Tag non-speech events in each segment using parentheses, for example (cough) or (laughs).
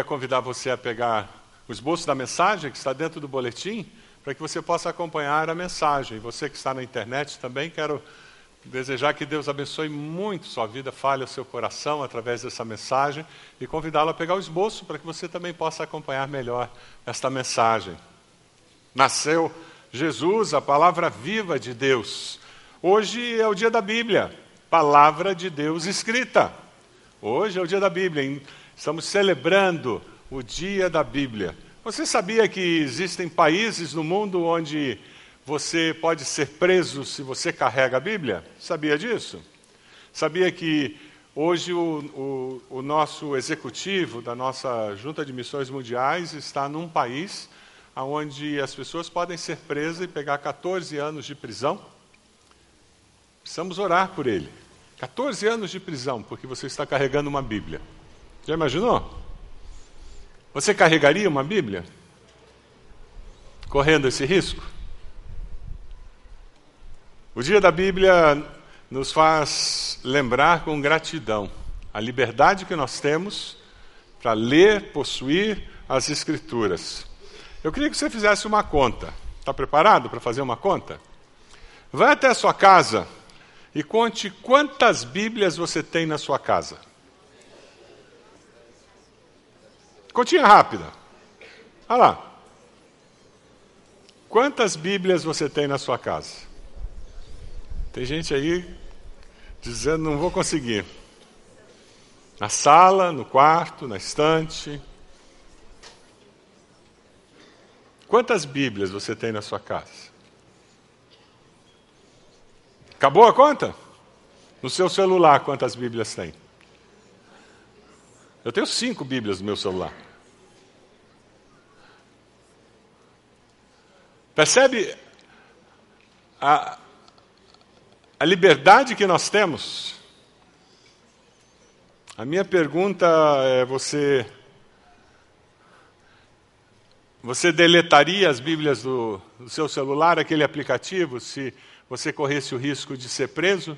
queria convidar você a pegar o esboço da mensagem que está dentro do boletim, para que você possa acompanhar a mensagem. Você que está na internet também, quero desejar que Deus abençoe muito sua vida, fale ao seu coração através dessa mensagem e convidá-lo a pegar o esboço para que você também possa acompanhar melhor esta mensagem. Nasceu Jesus, a palavra viva de Deus. Hoje é o dia da Bíblia, palavra de Deus escrita. Hoje é o dia da Bíblia, estamos celebrando o dia da Bíblia. Você sabia que existem países no mundo onde você pode ser preso se você carrega a Bíblia? Sabia disso? Sabia que hoje o, o, o, nosso executivo da nossa Junta de Missões Mundiais está num país onde as pessoas podem ser presas e pegar 14 anos de prisão? Precisamos orar por ele. 14 anos de prisão, porque você está carregando uma Bíblia. Já imaginou? Você carregaria uma Bíblia? Correndo esse risco? O dia da Bíblia nos faz lembrar com gratidão a liberdade que nós temos para ler, possuir as Escrituras. Eu queria que você fizesse uma conta. Está preparado para fazer uma conta? Vai até a sua casa e conte quantas Bíblias você tem na sua casa. Continha rápida. Olha lá. Quantas Bíblias você tem na sua casa? Tem gente aí dizendo não vou conseguir. Na sala, no quarto, na estante. Quantas Bíblias você tem na sua casa? Acabou a conta? No seu celular, quantas Bíblias tem? Eu tenho cinco Bíblias no meu celular. Percebe a, a liberdade que nós temos? A minha pergunta é: você. Você deletaria as Bíblias do, do seu celular, aquele aplicativo, se você corresse o risco de ser preso?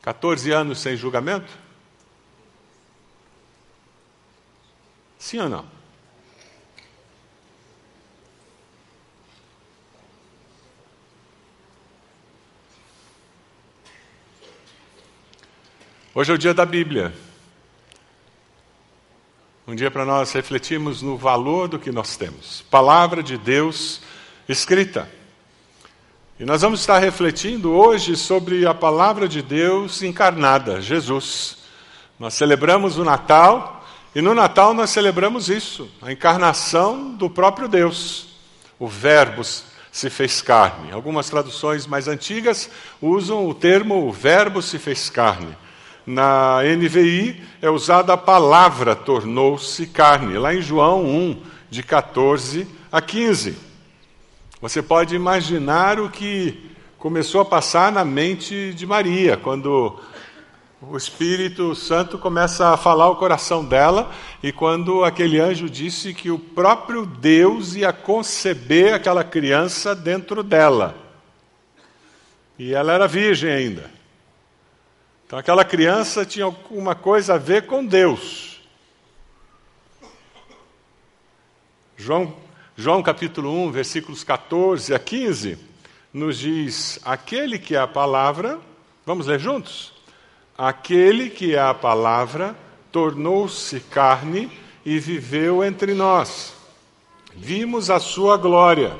14 anos sem julgamento? Sim ou não? Hoje é o dia da Bíblia. Um dia para nós refletirmos no valor do que nós temos. Palavra de Deus escrita. E nós vamos estar refletindo hoje sobre a palavra de Deus encarnada, Jesus. Nós celebramos o Natal e no Natal nós celebramos isso, a encarnação do próprio Deus. O Verbo se fez carne. Algumas traduções mais antigas usam o termo o Verbo se fez carne. Na NVI é usada a palavra tornou-se carne, lá em João 1, de 14 a 15. Você pode imaginar o que começou a passar na mente de Maria, quando o Espírito Santo começa a falar o coração dela, e quando aquele anjo disse que o próprio Deus ia conceber aquela criança dentro dela. E ela era virgem ainda. Então aquela criança tinha alguma coisa a ver com Deus. João, João capítulo 1, versículos 14 a 15, nos diz: Aquele que é a palavra, vamos ler juntos? Aquele que é a palavra tornou-se carne e viveu entre nós. Vimos a sua glória,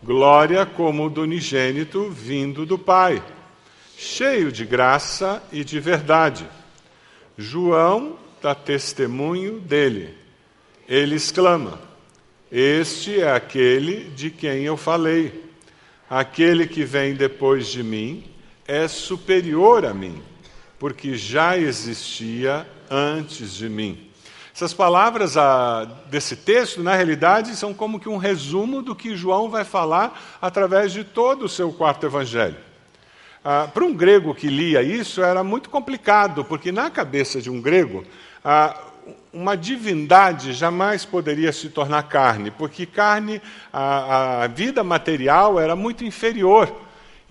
glória como do unigênito vindo do Pai, cheio de graça e de verdade. João dá testemunho dele. Ele exclama: Este é aquele de quem eu falei. Aquele que vem depois de mim é superior a mim porque já existia antes de mim. Essas palavras ah, desse texto, na realidade, são como que um resumo do que João vai falar através de todo o seu quarto evangelho. Ah, para um grego que lia isso, era muito complicado, porque na cabeça de um grego, ah, uma divindade jamais poderia se tornar carne, porque carne, a, a vida material era muito inferior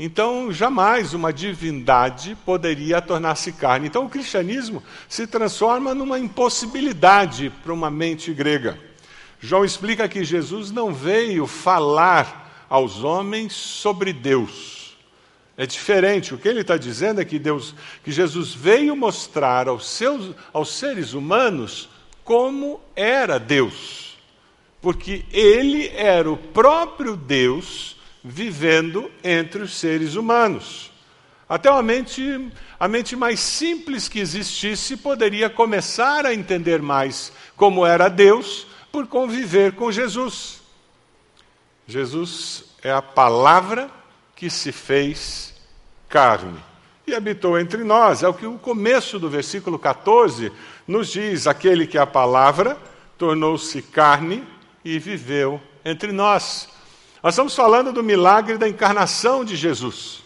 Então, jamais uma divindade poderia tornar-se carne. Então, o cristianismo se transforma numa impossibilidade para uma mente grega. João explica que Jesus não veio falar aos homens sobre Deus. É diferente. O que ele está dizendo é que Deus, que Jesus veio mostrar aos, seus, aos seres humanos como era Deus. Porque ele era o próprio Deus vivendo entre os seres humanos. Até a mente, a mente mais simples que existisse poderia começar a entender mais como era Deus por conviver com Jesus. Jesus é a palavra que se fez carne e habitou entre nós. É o que o começo do versículo 14 nos diz: aquele que é a palavra tornou-se carne e viveu entre nós. Nós estamos falando do milagre da encarnação de Jesus,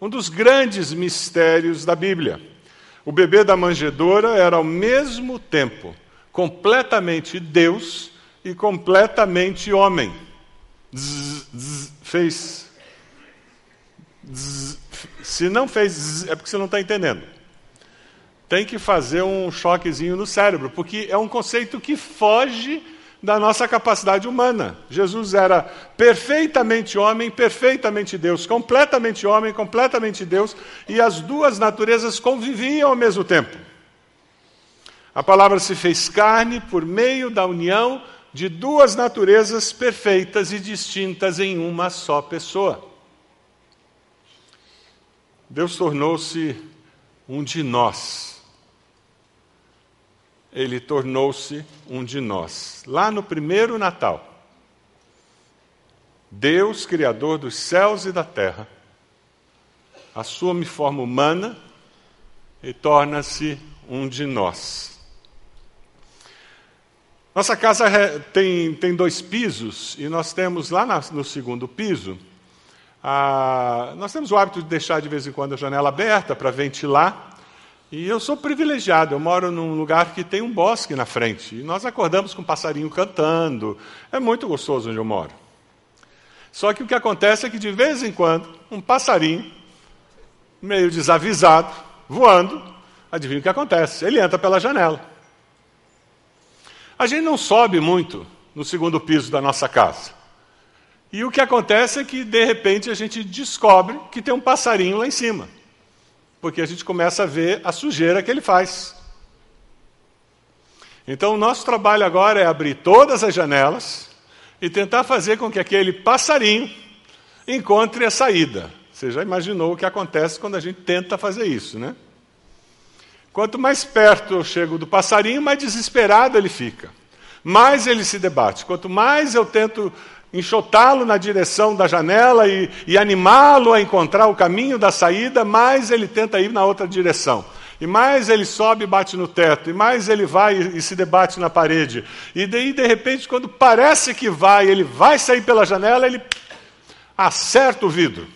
um dos grandes mistérios da Bíblia. O bebê da manjedoura era ao mesmo tempo completamente Deus e completamente homem. Zzz, zzz, fez. Zzz, se não fez, é porque você não está entendendo. Tem que fazer um choquezinho no cérebro, porque é um conceito que foge da nossa capacidade humana. Jesus era perfeitamente homem, perfeitamente Deus, completamente homem, completamente Deus, e as duas naturezas conviviam ao mesmo tempo. A palavra se fez carne por meio da união de duas naturezas perfeitas e distintas em uma só pessoa. Deus tornou-se um de nós ele tornou-se um de nós. Lá no primeiro Natal, Deus, Criador dos céus e da terra, assume forma humana e torna-se um de nós. Nossa casa tem, tem dois pisos e nós temos lá no segundo piso, a, nós temos o hábito de deixar de vez em quando a janela aberta para ventilar. E eu sou privilegiado, eu moro num lugar que tem um bosque na frente. E nós acordamos com um passarinho cantando. É muito gostoso onde eu moro. Só que o que acontece é que de vez em quando, um passarinho, meio desavisado, voando, adivinha o que acontece? Ele entra pela janela. A gente não sobe muito no segundo piso da nossa casa. E o que acontece é que, de repente, a gente descobre que tem um passarinho lá em cima porque a gente começa a ver a sujeira que ele faz. Então, o nosso trabalho agora é abrir todas as janelas e tentar fazer com que aquele passarinho encontre a saída. Você já imaginou o que acontece quando a gente tenta fazer isso, né? Quanto mais perto eu chego do passarinho, mais desesperado ele fica. Mais ele se debate. Quanto mais eu tento enxotá-lo na direção da janela e, e animá-lo a encontrar o caminho da saída, mais ele tenta ir na outra direção. E mais ele sobe e bate no teto, e mais ele vai e, e se debate na parede. E daí, de repente, quando parece que vai, ele vai sair pela janela, ele acerta o vidro.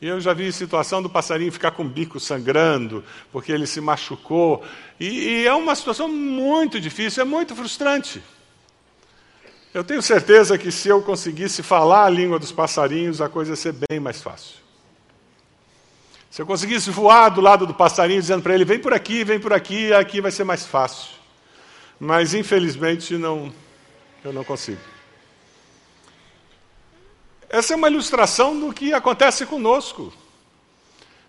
E eu já vi situação do passarinho ficar com o bico sangrando, porque ele se machucou. E, e é uma situação muito difícil, é muito frustrante. Eu tenho certeza que se eu conseguisse falar a língua dos passarinhos, a coisa ia ser bem mais fácil. Se eu conseguisse voar do lado do passarinho, dizendo para ele: vem por aqui, vem por aqui, aqui vai ser mais fácil. Mas, infelizmente, não, eu não consigo. Essa é uma ilustração do que acontece conosco.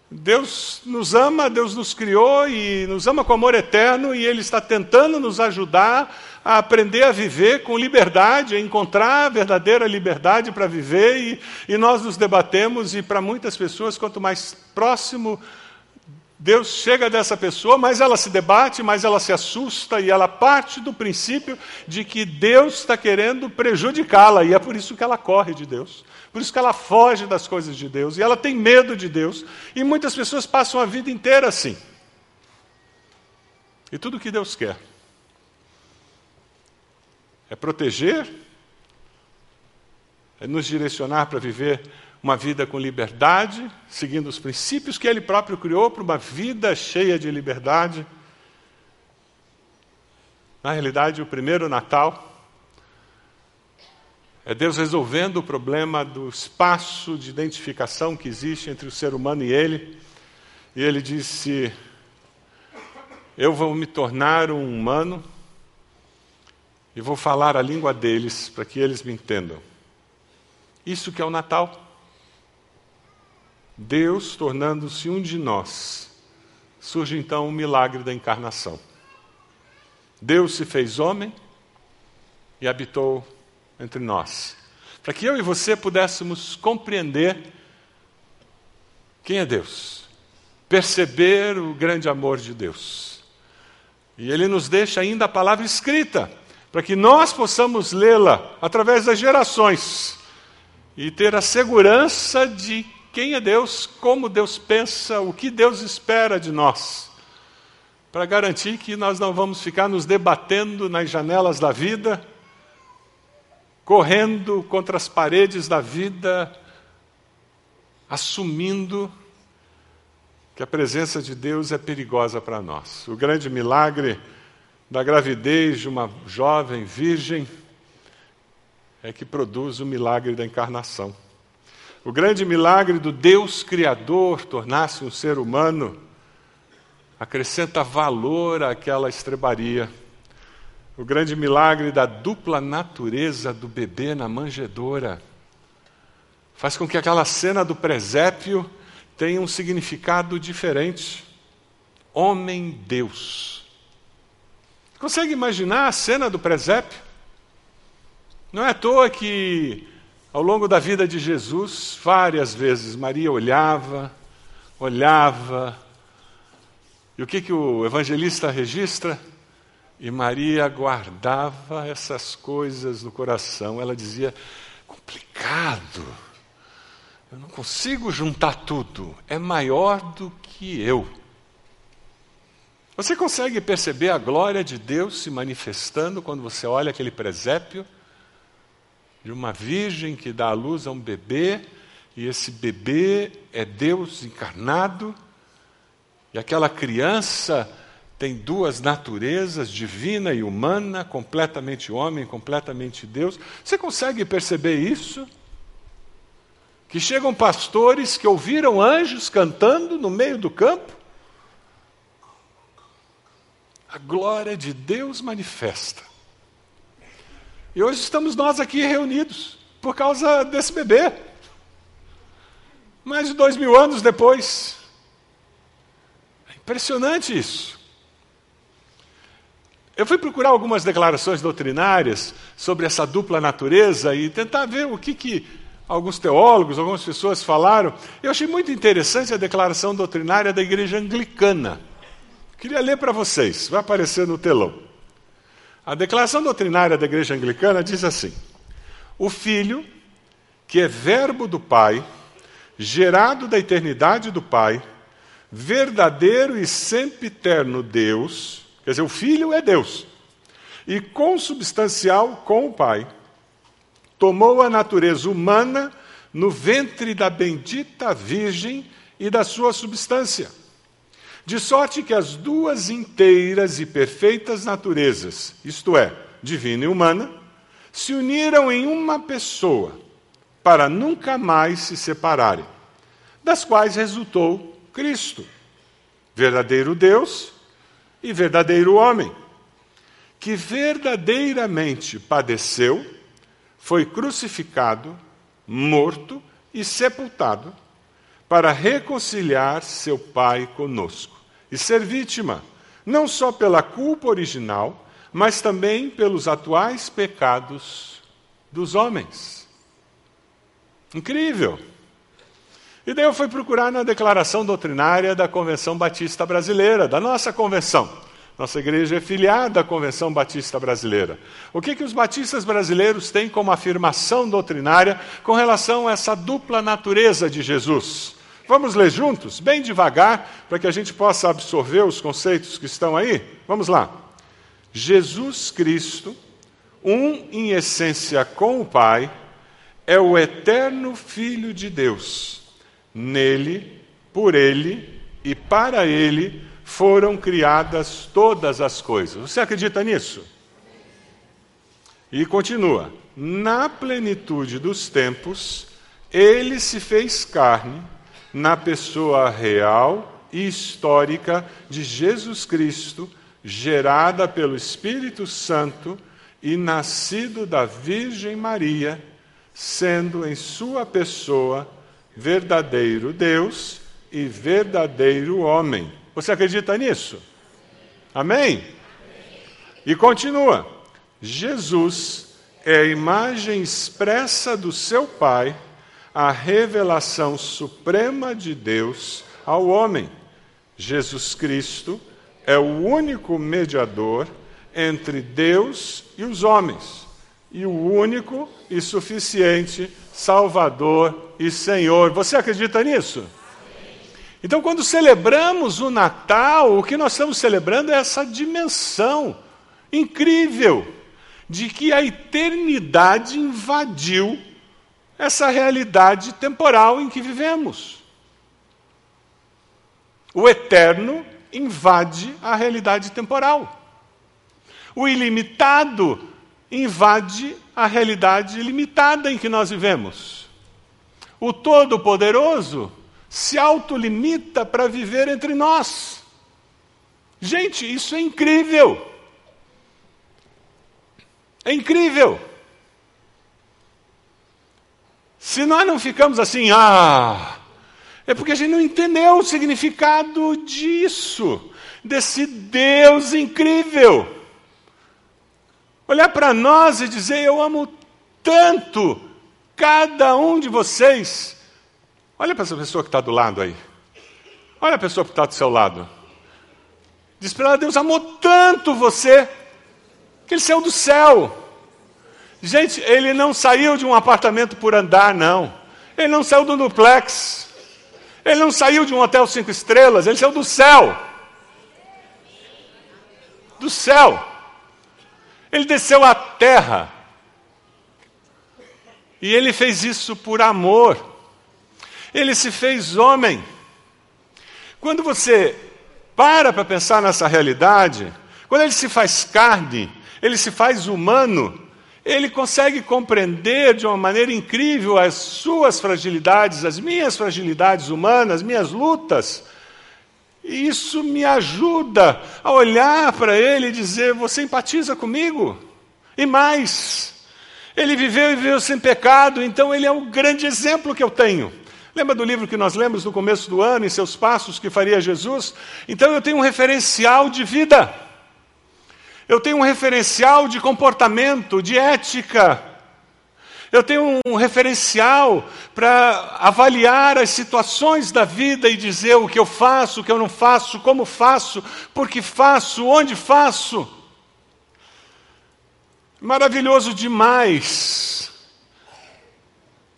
Deus nos ama, Deus nos criou e nos ama com amor eterno e Ele está tentando nos ajudar a aprender a viver com liberdade, a encontrar a verdadeira liberdade para viver e, e nós nos debatemos e para muitas pessoas, quanto mais próximo Deus chega dessa pessoa, mais ela se debate, mais ela se assusta e ela parte do princípio de que Deus está querendo prejudicá-la e é por isso que ela corre de Deus. Por isso que ela foge das coisas de Deus e ela tem medo de Deus. E muitas pessoas passam a vida inteira assim. E tudo que Deus quer é proteger, é nos direcionar para viver uma vida com liberdade, seguindo os princípios que Ele próprio criou para uma vida cheia de liberdade. Na realidade, o primeiro Natal É Deus resolvendo o problema do espaço de identificação que existe entre o ser humano e ele. E ele disse: Eu vou me tornar um humano e vou falar a língua deles para que eles me entendam. Isso que é o Natal. Deus tornando-se um de nós. Surge então o milagre da encarnação. Deus se fez homem e habitou entre nós. Para que eu e você pudéssemos compreender quem é Deus, perceber o grande amor de Deus. E Ele nos deixa ainda a palavra escrita, para que nós possamos lê-la através das gerações e ter a segurança de quem é Deus, como Deus pensa, o que Deus espera de nós, para garantir que nós não vamos ficar nos debatendo nas janelas da vida correndo contra as paredes da vida, assumindo que a presença de Deus é perigosa para nós. O grande milagre da gravidez de uma jovem virgem é que produz o milagre da encarnação. O grande milagre do Deus Criador tornar-se um ser humano acrescenta valor àquela estrebaria o grande milagre da dupla natureza do bebê na manjedoura. Faz com que aquela cena do presépio tenha um significado diferente. Homem-Deus. Consegue imaginar a cena do presépio? Não é à toa que, ao longo da vida de Jesus, várias vezes Maria olhava, olhava, e o que, que o evangelista registra? E Maria guardava essas coisas no coração. Ela dizia: complicado, eu não consigo juntar tudo, é maior do que eu. Você consegue perceber a glória de Deus se manifestando quando você olha aquele presépio de uma virgem que dá à luz a um bebê, e esse bebê é Deus encarnado, e aquela criança tem duas naturezas, divina e humana, completamente homem, completamente Deus. Você consegue perceber isso? Que chegam pastores que ouviram anjos cantando no meio do campo? A glória de Deus manifesta. E hoje estamos nós aqui reunidos por causa desse bebê. Mais de dois mil anos depois. É impressionante isso. Eu fui procurar algumas declarações doutrinárias sobre essa dupla natureza e tentar ver o que, que alguns teólogos, algumas pessoas falaram. Eu achei muito interessante a declaração doutrinária da igreja anglicana. Queria ler para vocês, vai aparecer no telão. A declaração doutrinária da igreja anglicana diz assim: O Filho, que é Verbo do Pai, gerado da eternidade do Pai, verdadeiro e sempre eterno Deus, Quer dizer, o Filho é Deus. E consubstancial com o Pai, tomou a natureza humana no ventre da bendita Virgem e da sua substância. De sorte que as duas inteiras e perfeitas naturezas, isto é, divina e humana, se uniram em uma pessoa para nunca mais se separarem, das quais resultou Cristo, verdadeiro Deus e verdadeiro homem, que verdadeiramente padeceu, foi crucificado, morto e sepultado, para reconciliar seu Pai conosco e ser vítima, não só pela culpa original, mas também pelos atuais pecados dos homens. Incrível! E daí eu fui procurar na declaração doutrinária da Convenção Batista Brasileira, da nossa convenção. Nossa igreja é filiada à Convenção Batista Brasileira. O que, que os batistas brasileiros têm como afirmação doutrinária com relação a essa dupla natureza de Jesus? Vamos ler juntos, bem devagar, para que a gente possa absorver os conceitos que estão aí? Vamos lá. Jesus Cristo, um em essência com o Pai, é o eterno Filho de Deus Nele, por ele e para ele foram criadas todas as coisas. Você acredita nisso? E continua. na plenitude dos tempos, ele se fez carne na pessoa real e histórica de Jesus Cristo, gerada pelo Espírito Santo e nascido da Virgem Maria, sendo em sua pessoa verdadeiro Deus e verdadeiro homem. Você acredita nisso? Amém? E continua: Jesus é a imagem expressa do seu Pai, a revelação suprema de Deus ao homem. Jesus Cristo é o único mediador entre Deus e os homens, e o único e suficiente Salvador e Senhor. Você acredita nisso? Então, quando celebramos o Natal, o que nós estamos celebrando é essa dimensão incrível de que a eternidade invadiu essa realidade temporal em que vivemos. O eterno invade a realidade temporal. O ilimitado invade a realidade limitada em que nós vivemos. O Todo-Poderoso se autolimita para viver entre nós. Gente, isso é incrível. É incrível. Se nós não ficamos assim, ah, é porque a gente não entendeu o significado disso, desse Deus incrível. Olhar para nós e dizer: Eu amo tanto cada um de vocês. Olha para essa pessoa que está do lado aí. Olha a pessoa que está do seu lado. Diz para ela: Deus amou tanto você que ele saiu do céu. Gente, ele não saiu de um apartamento por andar, não. Ele não saiu do duplex. Ele não saiu de um hotel cinco estrelas, ele saiu do céu. Do céu. Ele desceu à terra. E ele fez isso por amor. Ele se fez homem. Quando você para para pensar nessa realidade, quando ele se faz carne, ele se faz humano, ele consegue compreender de uma maneira incrível as suas fragilidades, as minhas fragilidades humanas, minhas lutas. E isso me ajuda a olhar para ele e dizer: Você empatiza comigo? E mais, ele viveu e viveu sem pecado, então ele é um grande exemplo que eu tenho. Lembra do livro que nós lemos no começo do ano, em seus passos que faria Jesus? Então eu tenho um referencial de vida. Eu tenho um referencial de comportamento, de ética. Eu tenho um referencial para avaliar as situações da vida e dizer o que eu faço, o que eu não faço, como faço, por que faço, onde faço. Maravilhoso demais.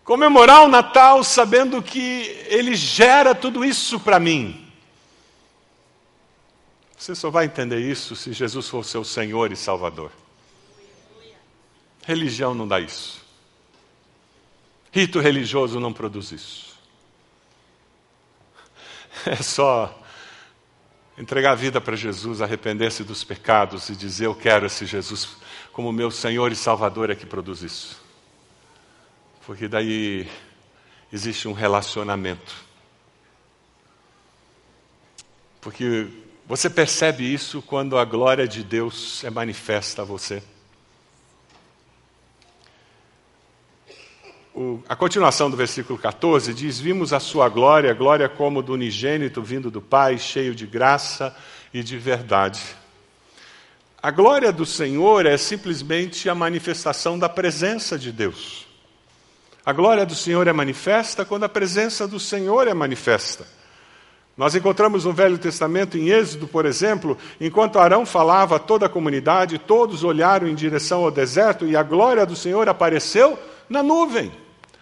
Comemorar o Natal sabendo que Ele gera tudo isso para mim. Você só vai entender isso se Jesus for seu Senhor e Salvador. Religião não dá isso. Rito religioso não produz isso. É só entregar a vida para Jesus, arrepender-se dos pecados e dizer: Eu quero esse Jesus como meu Senhor e Salvador é que produz isso. Porque daí existe um relacionamento. Porque você percebe isso quando a glória de Deus é manifesta a você? O, a continuação do versículo 14 diz: Vimos a sua glória, glória como do unigênito vindo do Pai, cheio de graça e de verdade. A glória do Senhor é simplesmente a manifestação da presença de Deus. A glória do Senhor é manifesta quando a presença do Senhor é manifesta. Nós encontramos no Velho Testamento, em Êxodo, por exemplo, enquanto Arão falava a toda a comunidade, todos olharam em direção ao deserto e a glória do Senhor apareceu na nuvem.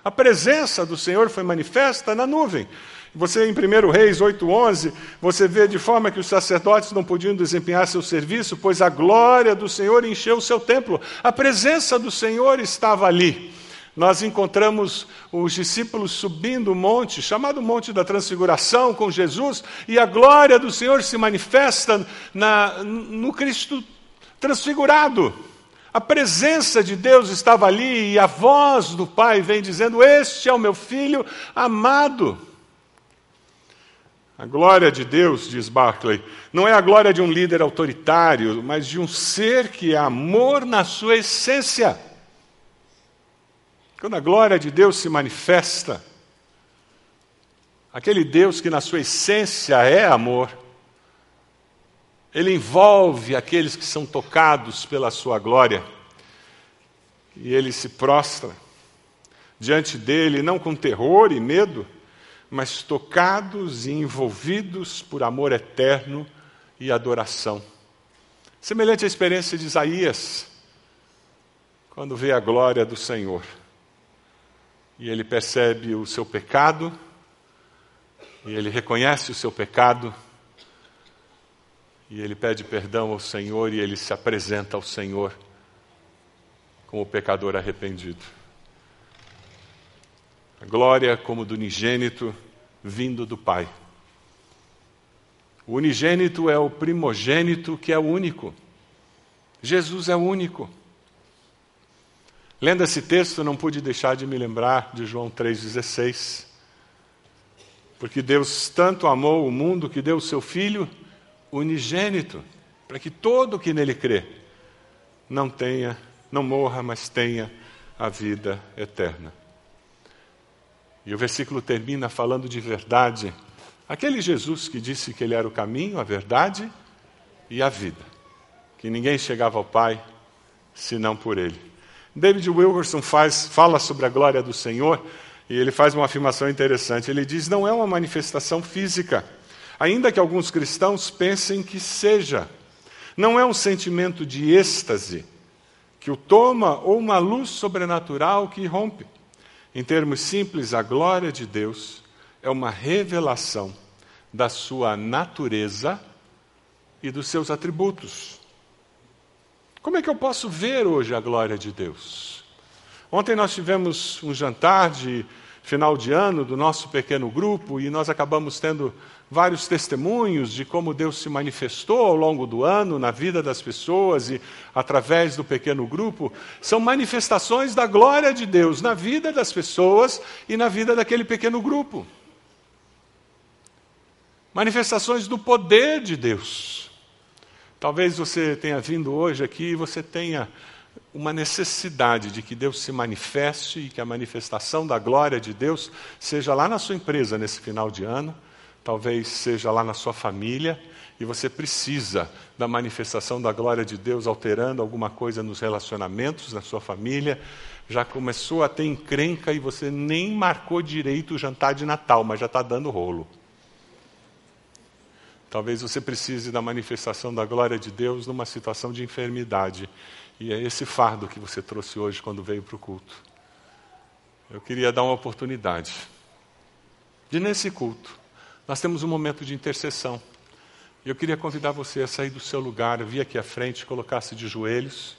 A presença do Senhor foi manifesta na nuvem. Você, em 1 Reis 8,11, você vê de forma que os sacerdotes não podiam desempenhar seu serviço, pois a glória do Senhor encheu o seu templo. A presença do Senhor estava ali nós encontramos os discípulos subindo o monte, chamado Monte da Transfiguração, com Jesus, e a glória do Senhor se manifesta na, no Cristo transfigurado. A presença de Deus estava ali e a voz do Pai vem dizendo: Este é o meu filho amado. A glória de Deus, diz Barclay, não é a glória de um líder autoritário, mas de um ser que é amor na sua essência. Quando a glória de Deus se manifesta, aquele Deus que na sua essência é amor, ele envolve aqueles que são tocados pela sua glória. E ele se prostra diante dele, não com terror e medo, mas tocados e envolvidos por amor eterno e adoração. Semelhante à experiência de Isaías, quando vê a glória do Senhor. E ele percebe o seu pecado, e ele reconhece o seu pecado, e ele pede perdão ao Senhor e ele se apresenta ao Senhor como pecador arrependido. A glória como do unigênito vindo do Pai. O unigênito é o primogênito que é o único. Jesus é o único. Lendo esse texto, não pude deixar de me lembrar de João 3,16. Porque Deus tanto amou o mundo que deu o seu Filho unigênito, para que todo que nele crê não tenha, não morra, mas tenha a vida eterna. E o versículo termina falando de verdade. Aquele Jesus que disse que ele era o caminho, a verdade e a vida. Que ninguém chegava ao Pai senão por ele. David Wilkerson faz, fala sobre a glória do Senhor e ele faz uma afirmação interessante. Ele diz: não é uma manifestação física ainda que alguns cristãos pensem que seja. Não é um sentimento de êxtase que o toma ou uma luz sobrenatural que rompe. Em termos simples, a glória de Deus é uma revelação da sua natureza e dos seus atributos. Como é que eu posso ver hoje a glória de Deus? Ontem nós tivemos um jantar de final de ano do nosso pequeno grupo e nós acabamos tendo vários testemunhos de como Deus se manifestou ao longo do ano na vida das pessoas e através do pequeno grupo, são manifestações da glória de Deus na vida das pessoas e na vida daquele pequeno grupo. Manifestações do poder de Deus. Talvez você tenha vindo hoje aqui e você tenha uma necessidade de que Deus se manifeste e que a manifestação da glória de Deus seja lá na sua empresa nesse final de ano talvez seja lá na sua família, e você precisa da manifestação da glória de Deus alterando alguma coisa nos relacionamentos na sua família. Já começou a ter encrenca e você nem marcou direito o jantar de Natal, mas já está dando rolo. Talvez você precise da manifestação da glória de Deus numa situação de enfermidade. E é esse fardo que você trouxe hoje quando veio para o culto. Eu queria dar uma oportunidade de, nesse culto, nós temos um momento de intercessão. Eu queria convidar você a sair do seu lugar, vir aqui à frente, colocar-se de joelhos.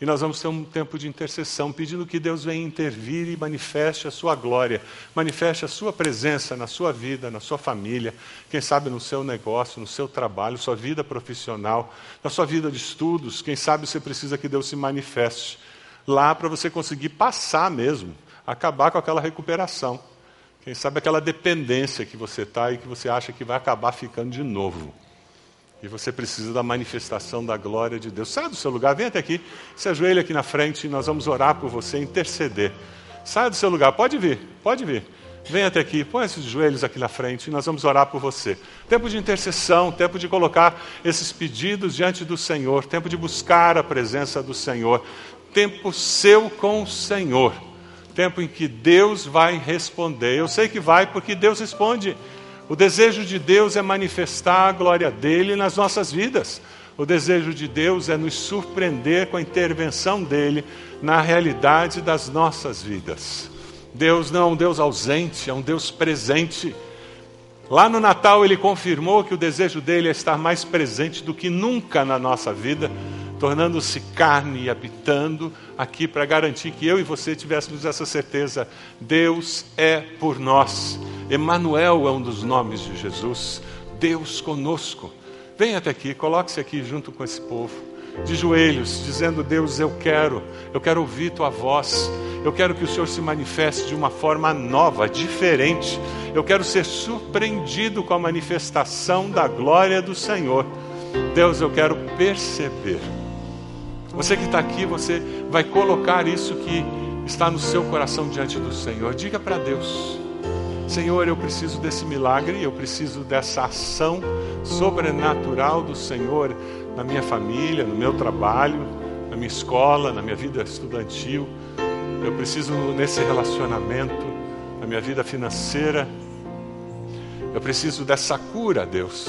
E nós vamos ter um tempo de intercessão, pedindo que Deus venha intervir e manifeste a sua glória, manifeste a sua presença na sua vida, na sua família, quem sabe no seu negócio, no seu trabalho, sua vida profissional, na sua vida de estudos. Quem sabe você precisa que Deus se manifeste lá para você conseguir passar mesmo, acabar com aquela recuperação. Quem sabe aquela dependência que você está e que você acha que vai acabar ficando de novo. E você precisa da manifestação da glória de Deus. Sai do seu lugar, vem até aqui, se ajoelha aqui na frente e nós vamos orar por você, interceder. Saia do seu lugar, pode vir, pode vir. Vem até aqui, põe esses joelhos aqui na frente e nós vamos orar por você. Tempo de intercessão, tempo de colocar esses pedidos diante do Senhor, tempo de buscar a presença do Senhor, tempo seu com o Senhor tempo em que Deus vai responder. Eu sei que vai porque Deus responde. O desejo de Deus é manifestar a glória dele nas nossas vidas. O desejo de Deus é nos surpreender com a intervenção dele na realidade das nossas vidas. Deus não é um Deus ausente, é um Deus presente. Lá no Natal ele confirmou que o desejo dele é estar mais presente do que nunca na nossa vida tornando-se carne e habitando aqui para garantir que eu e você tivéssemos essa certeza. Deus é por nós. Emanuel é um dos nomes de Jesus. Deus conosco. Venha até aqui, coloque-se aqui junto com esse povo. de joelhos, dizendo: Deus, eu quero, eu quero ouvir tua voz, eu quero que o Senhor se manifeste de uma forma nova, diferente. Eu quero ser surpreendido com a manifestação da glória do Senhor. Deus, eu quero perceber. Você que está aqui, você vai colocar isso que está no seu coração diante do Senhor. Diga para Deus: Senhor, eu preciso desse milagre, eu preciso dessa ação sobrenatural do Senhor na minha família, no meu trabalho, na minha escola, na minha vida estudantil. Eu preciso nesse relacionamento, na minha vida financeira. Eu preciso dessa cura, Deus.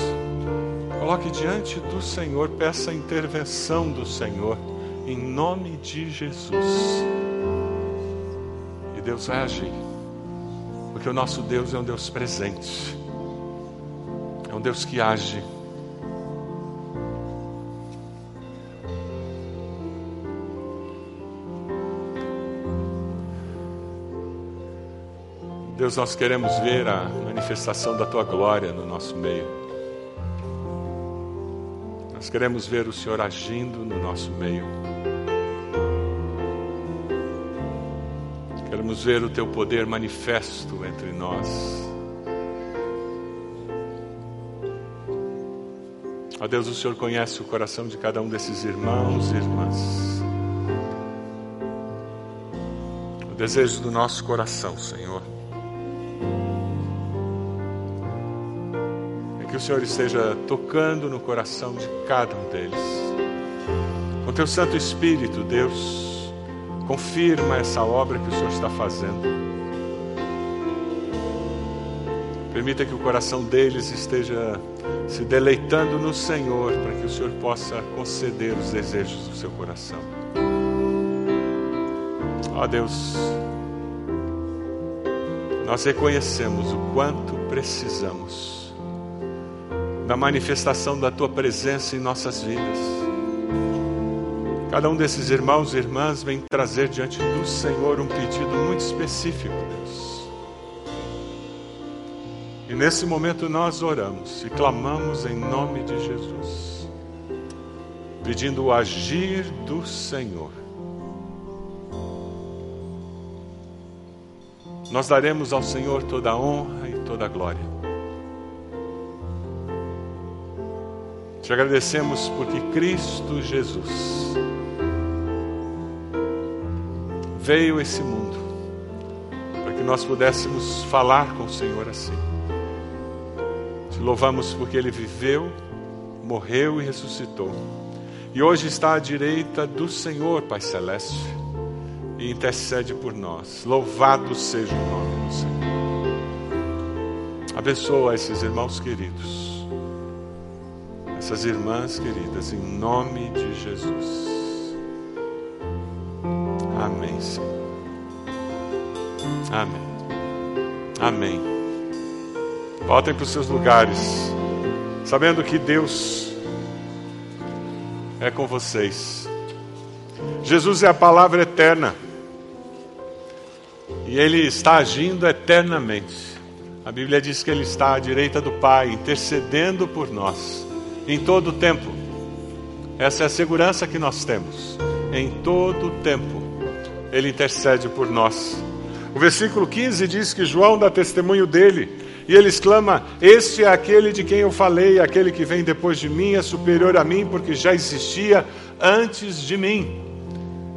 Coloque diante do Senhor, peça a intervenção do Senhor, em nome de Jesus. E Deus agir. Porque o nosso Deus é um Deus presente, é um Deus que age. Deus, nós queremos ver a manifestação da tua glória no nosso meio. Nós queremos ver o Senhor agindo no nosso meio. Queremos ver o teu poder manifesto entre nós. Ó Deus, o Senhor conhece o coração de cada um desses irmãos e irmãs. O desejo do nosso coração, Senhor, é que o Senhor esteja tocando no coração de cada um deles. Com teu Santo Espírito, Deus, Confirma essa obra que o Senhor está fazendo. Permita que o coração deles esteja se deleitando no Senhor, para que o Senhor possa conceder os desejos do seu coração. Ó Deus, nós reconhecemos o quanto precisamos da manifestação da tua presença em nossas vidas. Cada um desses irmãos e irmãs vem trazer diante do Senhor um pedido muito específico, Deus. E nesse momento nós oramos e clamamos em nome de Jesus, pedindo o agir do Senhor. Nós daremos ao Senhor toda a honra e toda a glória. Te agradecemos porque Cristo Jesus veio esse mundo para que nós pudéssemos falar com o Senhor assim. Te louvamos porque Ele viveu, morreu e ressuscitou. E hoje está à direita do Senhor, Pai Celeste, e intercede por nós. Louvado seja o nome do Senhor. Abençoa esses irmãos queridos, essas irmãs queridas, em nome de Jesus. Amém, Senhor. Amém. Amém. Voltem para os seus lugares, sabendo que Deus é com vocês. Jesus é a palavra eterna. E Ele está agindo eternamente. A Bíblia diz que Ele está à direita do Pai, intercedendo por nós, em todo o tempo. Essa é a segurança que nós temos, em todo o tempo ele intercede por nós. O versículo 15 diz que João dá testemunho dele, e ele exclama: Este é aquele de quem eu falei, aquele que vem depois de mim é superior a mim, porque já existia antes de mim.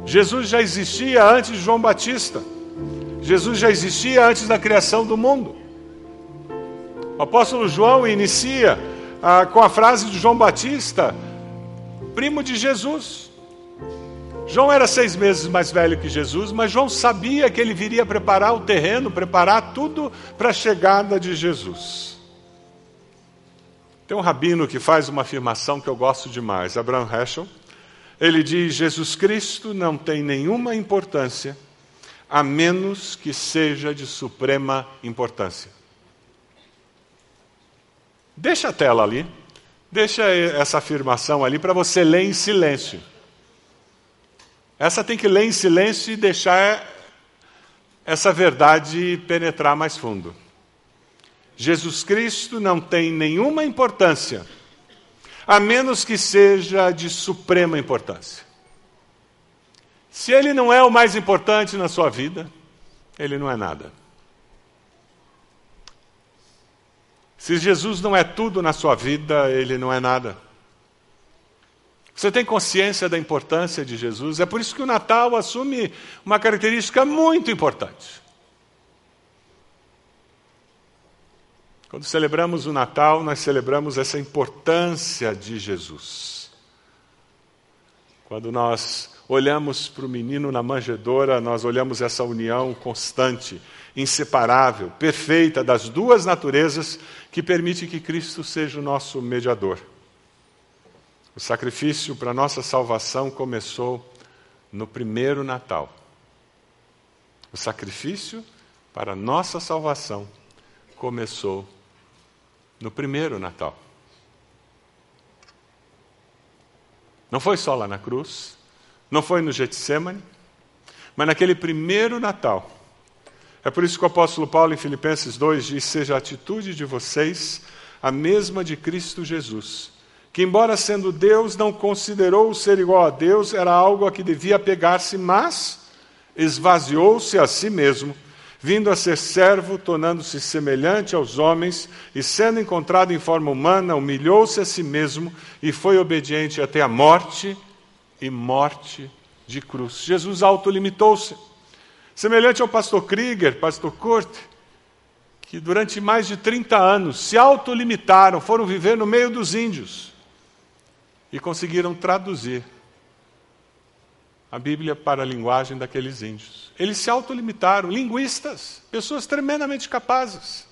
Jesus já existia antes de João Batista. Jesus já existia antes da criação do mundo. O apóstolo João inicia ah, com a frase de João Batista, primo de Jesus. João era seis meses mais velho que Jesus, mas João sabia que ele viria preparar o terreno, preparar tudo para a chegada de Jesus. Tem um rabino que faz uma afirmação que eu gosto demais, Abraham Heschel. Ele diz: Jesus Cristo não tem nenhuma importância, a menos que seja de suprema importância. Deixa a tela ali, deixa essa afirmação ali para você ler em silêncio. Essa tem que ler em silêncio e deixar essa verdade penetrar mais fundo. Jesus Cristo não tem nenhuma importância, a menos que seja de suprema importância. Se ele não é o mais importante na sua vida, ele não é nada. Se Jesus não é tudo na sua vida, ele não é nada. Você tem consciência da importância de Jesus? É por isso que o Natal assume uma característica muito importante. Quando celebramos o Natal, nós celebramos essa importância de Jesus. Quando nós olhamos para o menino na manjedoura, nós olhamos essa união constante, inseparável, perfeita das duas naturezas que permite que Cristo seja o nosso mediador. O sacrifício para nossa salvação começou no primeiro Natal. O sacrifício para nossa salvação começou no primeiro Natal. Não foi só lá na cruz, não foi no Getsemane, mas naquele primeiro Natal. É por isso que o apóstolo Paulo, em Filipenses 2, diz: Seja a atitude de vocês a mesma de Cristo Jesus, que, embora sendo Deus, não considerou o ser igual a Deus, era algo a que devia pegar-se, mas esvaziou-se a si mesmo vindo a ser servo, tornando-se semelhante aos homens, e sendo encontrado em forma humana, humilhou-se a si mesmo e foi obediente até a morte e morte de cruz. Jesus autolimitou-se. Semelhante ao pastor Krieger, pastor Kurt, que durante mais de 30 anos se autolimitaram, foram viver no meio dos índios e conseguiram traduzir a Bíblia para a linguagem daqueles índios. Eles se autolimitaram, linguistas, pessoas tremendamente capazes.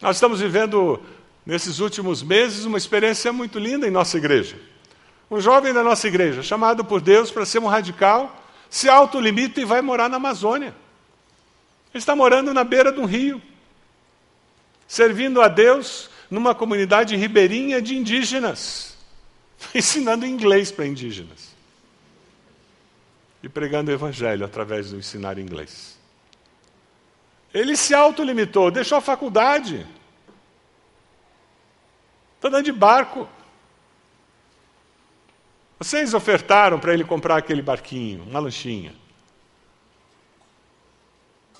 Nós estamos vivendo, nesses últimos meses, uma experiência muito linda em nossa igreja. Um jovem da nossa igreja, chamado por Deus para ser um radical, se autolimita e vai morar na Amazônia. Ele está morando na beira de um rio, servindo a Deus numa comunidade ribeirinha de indígenas, ensinando inglês para indígenas e pregando o evangelho através do ensinar inglês. Ele se autolimitou, deixou a faculdade. Está andando de barco. Vocês ofertaram para ele comprar aquele barquinho, uma lanchinha.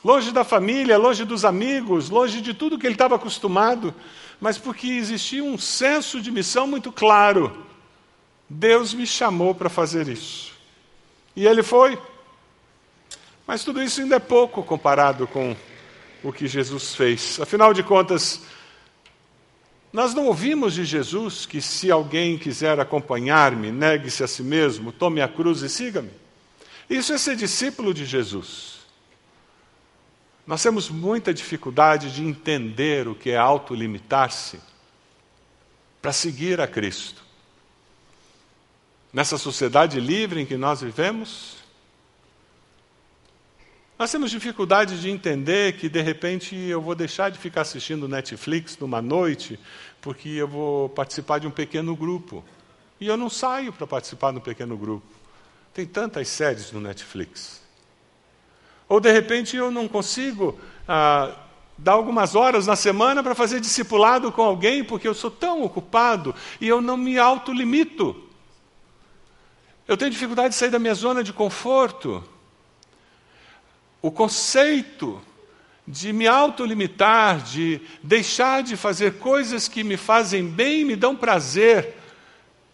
Longe da família, longe dos amigos, longe de tudo que ele estava acostumado, mas porque existia um senso de missão muito claro. Deus me chamou para fazer isso. E ele foi. Mas tudo isso ainda é pouco comparado com o que Jesus fez. Afinal de contas, nós não ouvimos de Jesus que se alguém quiser acompanhar-me, negue-se a si mesmo, tome a cruz e siga-me. Isso é ser discípulo de Jesus. Nós temos muita dificuldade de entender o que é autolimitar-se para seguir a Cristo nessa sociedade livre em que nós vivemos? Nós temos dificuldade de entender que, de repente, eu vou deixar de ficar assistindo Netflix numa noite porque eu vou participar de um pequeno grupo. E eu não saio para participar de um pequeno grupo. Tem tantas séries no Netflix. Ou, de repente, eu não consigo ah, dar algumas horas na semana para fazer discipulado com alguém porque eu sou tão ocupado e eu não me autolimito. Eu tenho dificuldade de sair da minha zona de conforto. O conceito de me autolimitar, de deixar de fazer coisas que me fazem bem me dão prazer,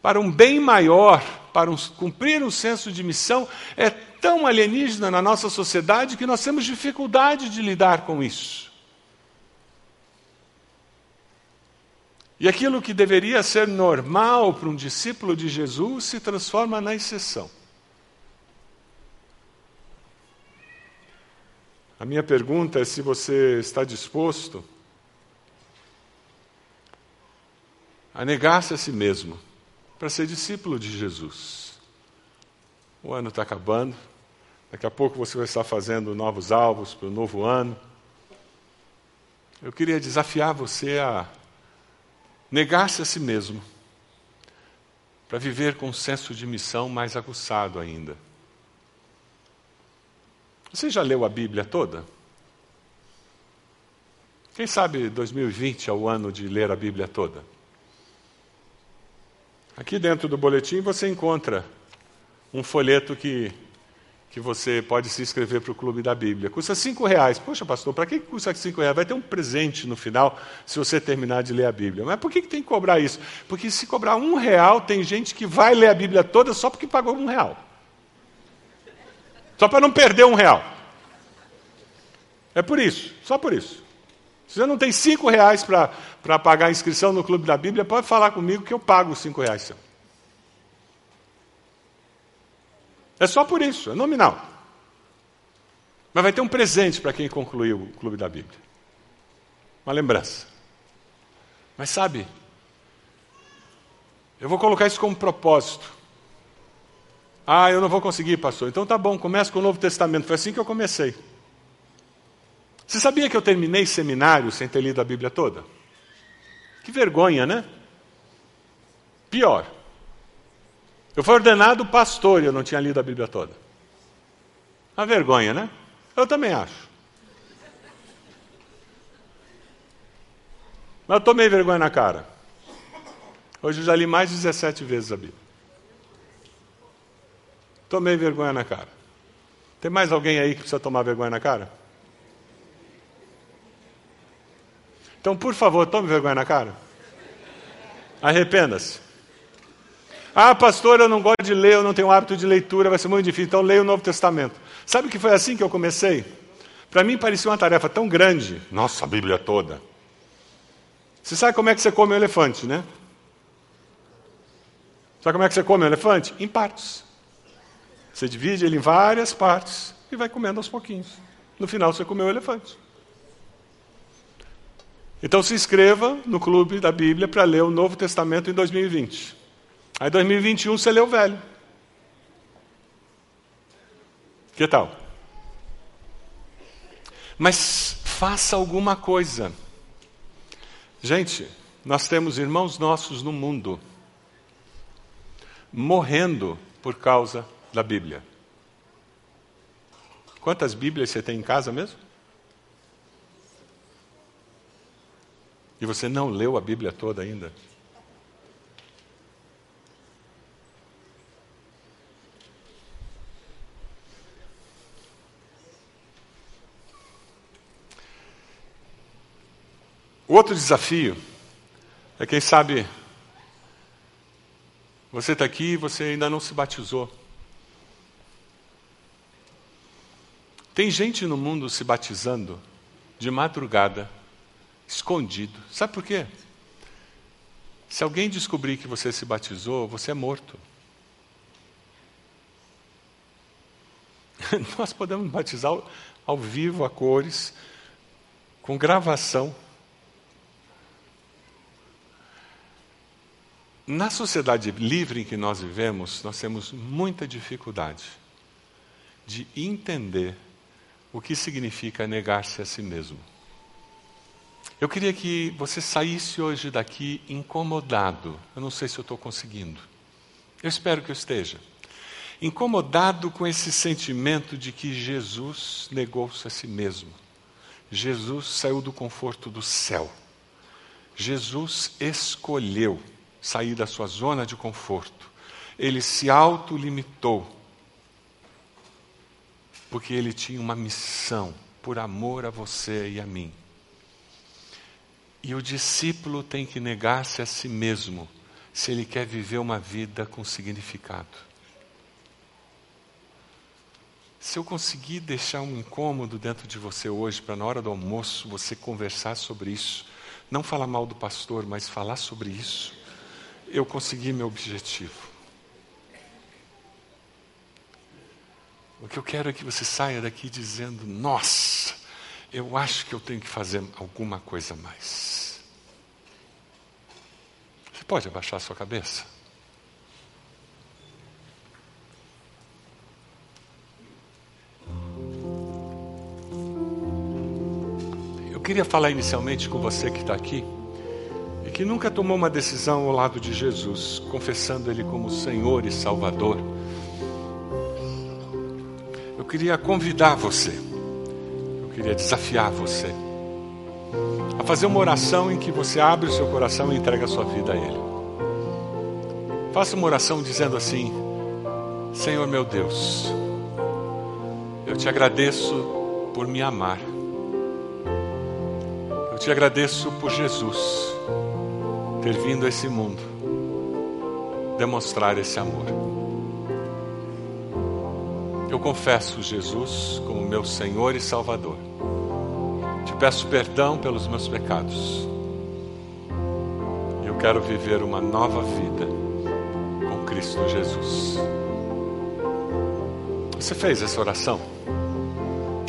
para um bem maior, para um, cumprir um senso de missão, é tão alienígena na nossa sociedade que nós temos dificuldade de lidar com isso. E aquilo que deveria ser normal para um discípulo de Jesus se transforma na exceção. A minha pergunta é se você está disposto a negar-se a si mesmo para ser discípulo de Jesus. O ano está acabando, daqui a pouco você vai estar fazendo novos alvos para o novo ano. Eu queria desafiar você a negar-se a si mesmo para viver com um senso de missão mais aguçado ainda. Você já leu a Bíblia toda? Quem sabe 2020 é o ano de ler a Bíblia toda? Aqui dentro do boletim você encontra um folheto que, que você pode se inscrever para o Clube da Bíblia. Custa cinco reais. Poxa, pastor, para que custa cinco reais? Vai ter um presente no final se você terminar de ler a Bíblia. Mas por que, que tem que cobrar isso? Porque se cobrar um real, tem gente que vai ler a Bíblia toda só porque pagou um real. Só para não perder um real. É por isso, só por isso. Se você não tem cinco reais para pagar a inscrição no Clube da Bíblia, pode falar comigo que eu pago os cinco reais seu. É só por isso, é nominal. Mas vai ter um presente para quem concluiu o Clube da Bíblia. Uma lembrança. Mas sabe, eu vou colocar isso como propósito. Ah, eu não vou conseguir, pastor. Então tá bom, comece com o Novo Testamento. Foi assim que eu comecei. Você sabia que eu terminei seminário sem ter lido a Bíblia toda? Que vergonha, né? Pior. Eu fui ordenado pastor e eu não tinha lido a Bíblia toda. Uma vergonha, né? Eu também acho. Mas eu tomei vergonha na cara. Hoje eu já li mais de 17 vezes a Bíblia. Tomei vergonha na cara. Tem mais alguém aí que precisa tomar vergonha na cara? Então, por favor, tome vergonha na cara. Arrependa-se. Ah, pastor, eu não gosto de ler, eu não tenho hábito de leitura, vai ser muito difícil, então leia o Novo Testamento. Sabe que foi assim que eu comecei? Para mim parecia uma tarefa tão grande. Nossa, a Bíblia toda. Você sabe como é que você come um elefante, né? Sabe como é que você come um elefante? Em partes. Você divide ele em várias partes e vai comendo aos pouquinhos. No final você comeu o elefante. Então se inscreva no clube da Bíblia para ler o Novo Testamento em 2020. Aí 2021 você lê o Velho. Que tal? Mas faça alguma coisa. Gente, nós temos irmãos nossos no mundo morrendo por causa da Bíblia. Quantas Bíblias você tem em casa mesmo? E você não leu a Bíblia toda ainda? O outro desafio é quem sabe você está aqui e você ainda não se batizou. Tem gente no mundo se batizando de madrugada escondido. Sabe por quê? Se alguém descobrir que você se batizou, você é morto. (laughs) Nós podemos batizar ao, ao vivo, a cores, com gravação. Na sociedade livre em que nós vivemos, nós temos muita dificuldade de entender o que significa negar-se a si mesmo. Eu queria que você saísse hoje daqui incomodado. Eu não sei se eu estou conseguindo. Eu espero que eu esteja. Incomodado com esse sentimento de que Jesus negou-se a si mesmo. Jesus saiu do conforto do céu. Jesus escolheu sair da sua zona de conforto. Ele se autolimitou. Porque ele tinha uma missão por amor a você e a mim. E o discípulo tem que negar-se a si mesmo se ele quer viver uma vida com significado. Se eu conseguir deixar um incômodo dentro de você hoje, para na hora do almoço você conversar sobre isso, não falar mal do pastor, mas falar sobre isso, eu consegui meu objetivo. O que eu quero é que você saia daqui dizendo: Nossa, eu acho que eu tenho que fazer alguma coisa mais. Você pode abaixar a sua cabeça? Eu queria falar inicialmente com você que está aqui que nunca tomou uma decisão ao lado de Jesus, confessando Ele como Senhor e Salvador. Eu queria convidar você queria desafiar você a fazer uma oração em que você abre o seu coração e entrega a sua vida a Ele. Faça uma oração dizendo assim: Senhor meu Deus, eu te agradeço por me amar. Eu te agradeço por Jesus ter vindo a esse mundo demonstrar esse amor. Eu confesso Jesus como meu Senhor e Salvador. Te peço perdão pelos meus pecados. Eu quero viver uma nova vida com Cristo Jesus. Você fez essa oração?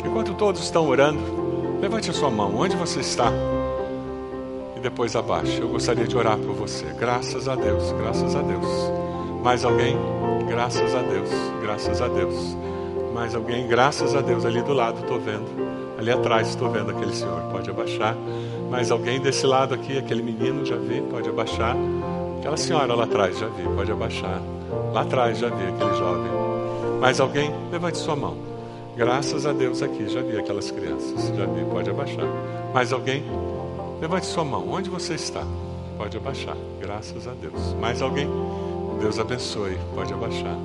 Enquanto todos estão orando, levante a sua mão. Onde você está? Depois abaixe. Eu gostaria de orar por você. Graças a Deus, graças a Deus. Mais alguém? Graças a Deus, graças a Deus. Mais alguém? Graças a Deus. Ali do lado estou vendo. Ali atrás estou vendo aquele senhor. Pode abaixar. Mais alguém desse lado aqui? Aquele menino, já vi. Pode abaixar. Aquela senhora lá atrás, já vi. Pode abaixar. Lá atrás, já vi aquele jovem. Mais alguém? Levante sua mão. Graças a Deus aqui, já vi aquelas crianças. Já vi, pode abaixar. Mais alguém? Levante sua mão. Onde você está? Pode abaixar. Graças a Deus. Mais alguém? Deus abençoe. Pode abaixar.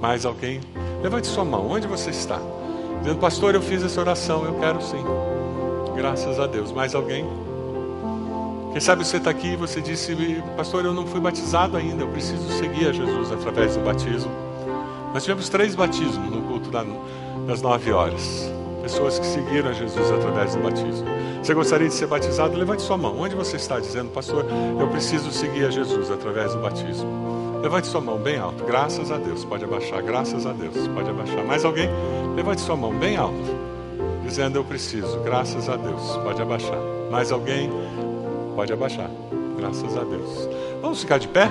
Mais alguém? Levante sua mão. Onde você está? Dizendo, pastor, eu fiz essa oração. Eu quero sim. Graças a Deus. Mais alguém? Quem sabe você está aqui e você disse, pastor, eu não fui batizado ainda. Eu preciso seguir a Jesus através do batismo. Nós tivemos três batismos no culto das nove horas. Pessoas que seguiram a Jesus através do batismo. Você gostaria de ser batizado? Levante sua mão. Onde você está dizendo, pastor, eu preciso seguir a Jesus através do batismo? Levante sua mão bem alto. Graças a Deus. Pode abaixar. Graças a Deus. Pode abaixar. Mais alguém? Levante sua mão bem alto. Dizendo, eu preciso. Graças a Deus. Pode abaixar. Mais alguém? Pode abaixar. Graças a Deus. Vamos ficar de pé?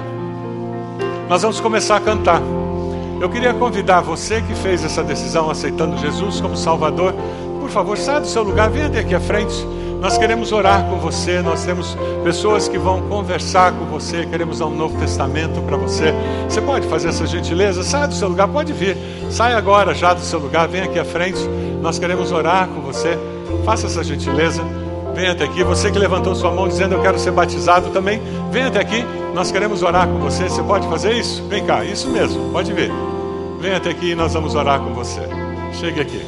Nós vamos começar a cantar. Eu queria convidar você que fez essa decisão aceitando Jesus como Salvador, por favor, saia do seu lugar, venha até aqui à frente. Nós queremos orar com você, nós temos pessoas que vão conversar com você, queremos dar um novo testamento para você. Você pode fazer essa gentileza? Saia do seu lugar, pode vir. Saia agora já do seu lugar, venha aqui à frente. Nós queremos orar com você. Faça essa gentileza. Venha até aqui. Você que levantou sua mão dizendo eu quero ser batizado também, venha até aqui. Nós queremos orar com você. Você pode fazer isso? Vem cá, isso mesmo, pode vir. Venha até aqui e nós vamos orar com você. Chegue aqui.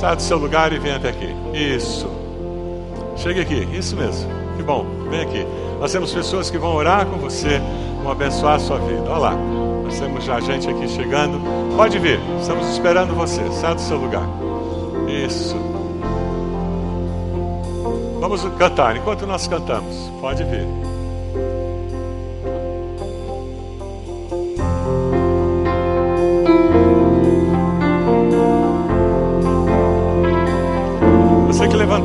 Saia do seu lugar e venha até aqui. Isso. Chegue aqui, isso mesmo. Que bom, vem aqui. Nós temos pessoas que vão orar com você, vão abençoar a sua vida. Olha lá, nós temos já gente aqui chegando. Pode vir, estamos esperando você. Saia do seu lugar. Isso. Vamos cantar enquanto nós cantamos. Pode vir.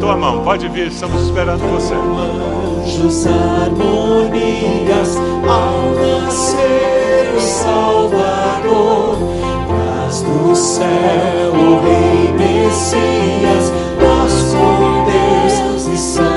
Levantou a mão, pode vir, estamos esperando você. Anjos, harmonias, ao nascer o Salvador, traz do céu o Rei Messias, nosso Deus e Santo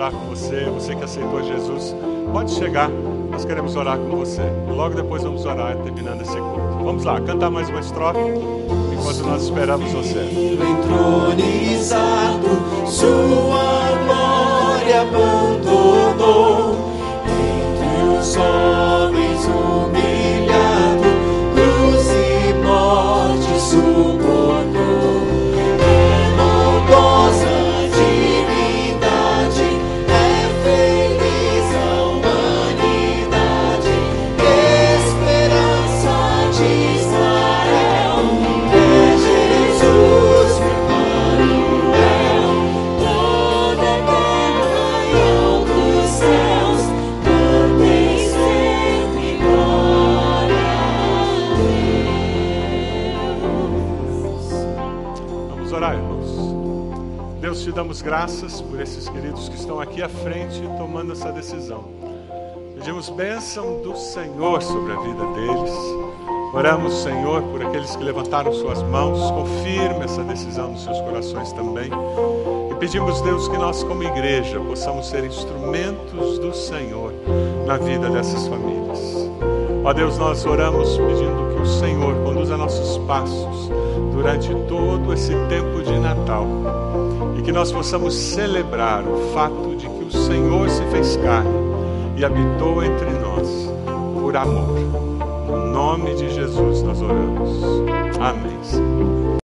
orar com você. Você que aceitou Jesus, pode chegar, nós queremos orar com você. E logo depois vamos orar, terminando esse culto. Vamos lá, cantar mais uma estrofe, enquanto nós esperamos você. Entronizado, sua glória abandonou. Graças por esses queridos que estão aqui à frente tomando essa decisão. Pedimos bênção do Senhor sobre a vida deles. Oramos, Senhor, por aqueles que levantaram suas mãos. Confirme essa decisão nos seus corações também. E pedimos, Deus, que nós, como igreja, possamos ser instrumentos do Senhor na vida dessas famílias. Ó Deus, nós oramos pedindo que o Senhor conduza nossos passos durante todo esse tempo de Natal e que nós possamos celebrar o fato de que o Senhor se fez carne e habitou entre nós por amor. No nome de Jesus nós oramos. Amém. Senhor.